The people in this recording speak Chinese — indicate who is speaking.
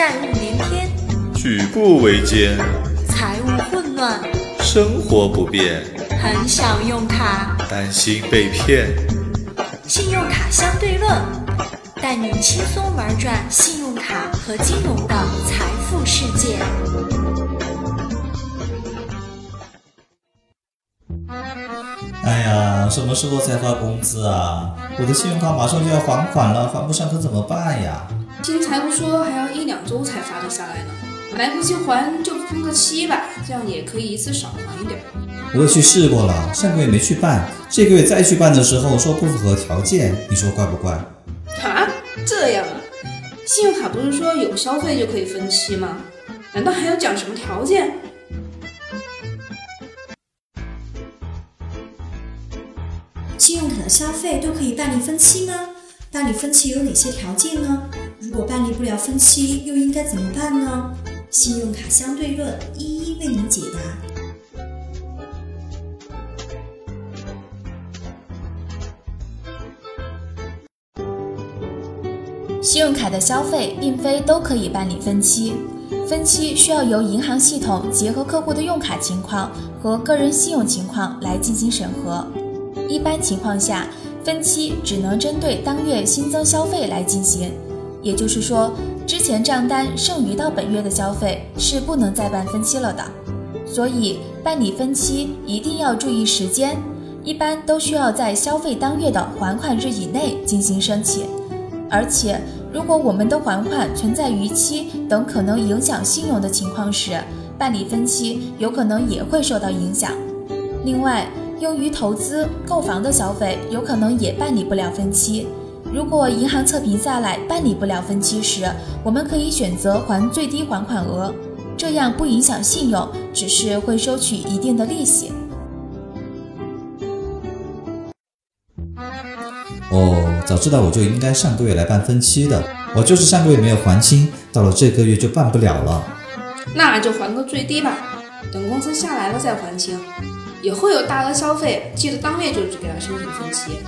Speaker 1: 债务连天，
Speaker 2: 举步维艰，
Speaker 1: 财务混乱，
Speaker 2: 生活不便，
Speaker 1: 很想用卡，
Speaker 2: 担心被骗。
Speaker 1: 信用卡相对论，带你轻松玩转信用卡和金融的财富世界。
Speaker 3: 哎呀，什么时候才发工资啊？我的信用卡马上就要还款了，还不上可怎么办呀？
Speaker 4: 听财务说还要一两周才发得下来呢，来不及还就分个期吧，这样也可以一次少还一点。
Speaker 3: 我也去试过了，上个月没去办，这个月再去办的时候说不符合条件，你说怪不怪？
Speaker 4: 啊，这样啊？信用卡不是说有消费就可以分期吗？难道还要讲什么条件？
Speaker 5: 信用卡的消费都可以办理分期吗？办理分期有哪些条件呢？如果办理不了分期，又应该怎么办呢？信用卡相对论一一为您解答。
Speaker 6: 信用卡的消费并非都可以办理分期，分期需要由银行系统结合客户的用卡情况和个人信用情况来进行审核。一般情况下，分期只能针对当月新增消费来进行，也就是说，之前账单剩余到本月的消费是不能再办分期了的。所以，办理分期一定要注意时间，一般都需要在消费当月的还款日以内进行申请。而且，如果我们的还款存在逾期等可能影响信用的情况时，办理分期有可能也会受到影响。另外，用于投资购房的消费有可能也办理不了分期。如果银行测评下来办理不了分期时，我们可以选择还最低还款额，这样不影响信用，只是会收取一定的利息。
Speaker 3: 哦，早知道我就应该上个月来办分期的，我就是上个月没有还清，到了这个月就办不了了。
Speaker 4: 那就还个最低吧，等工资下来了再还清。也会有大额消费，记得当月就去给他申请分期。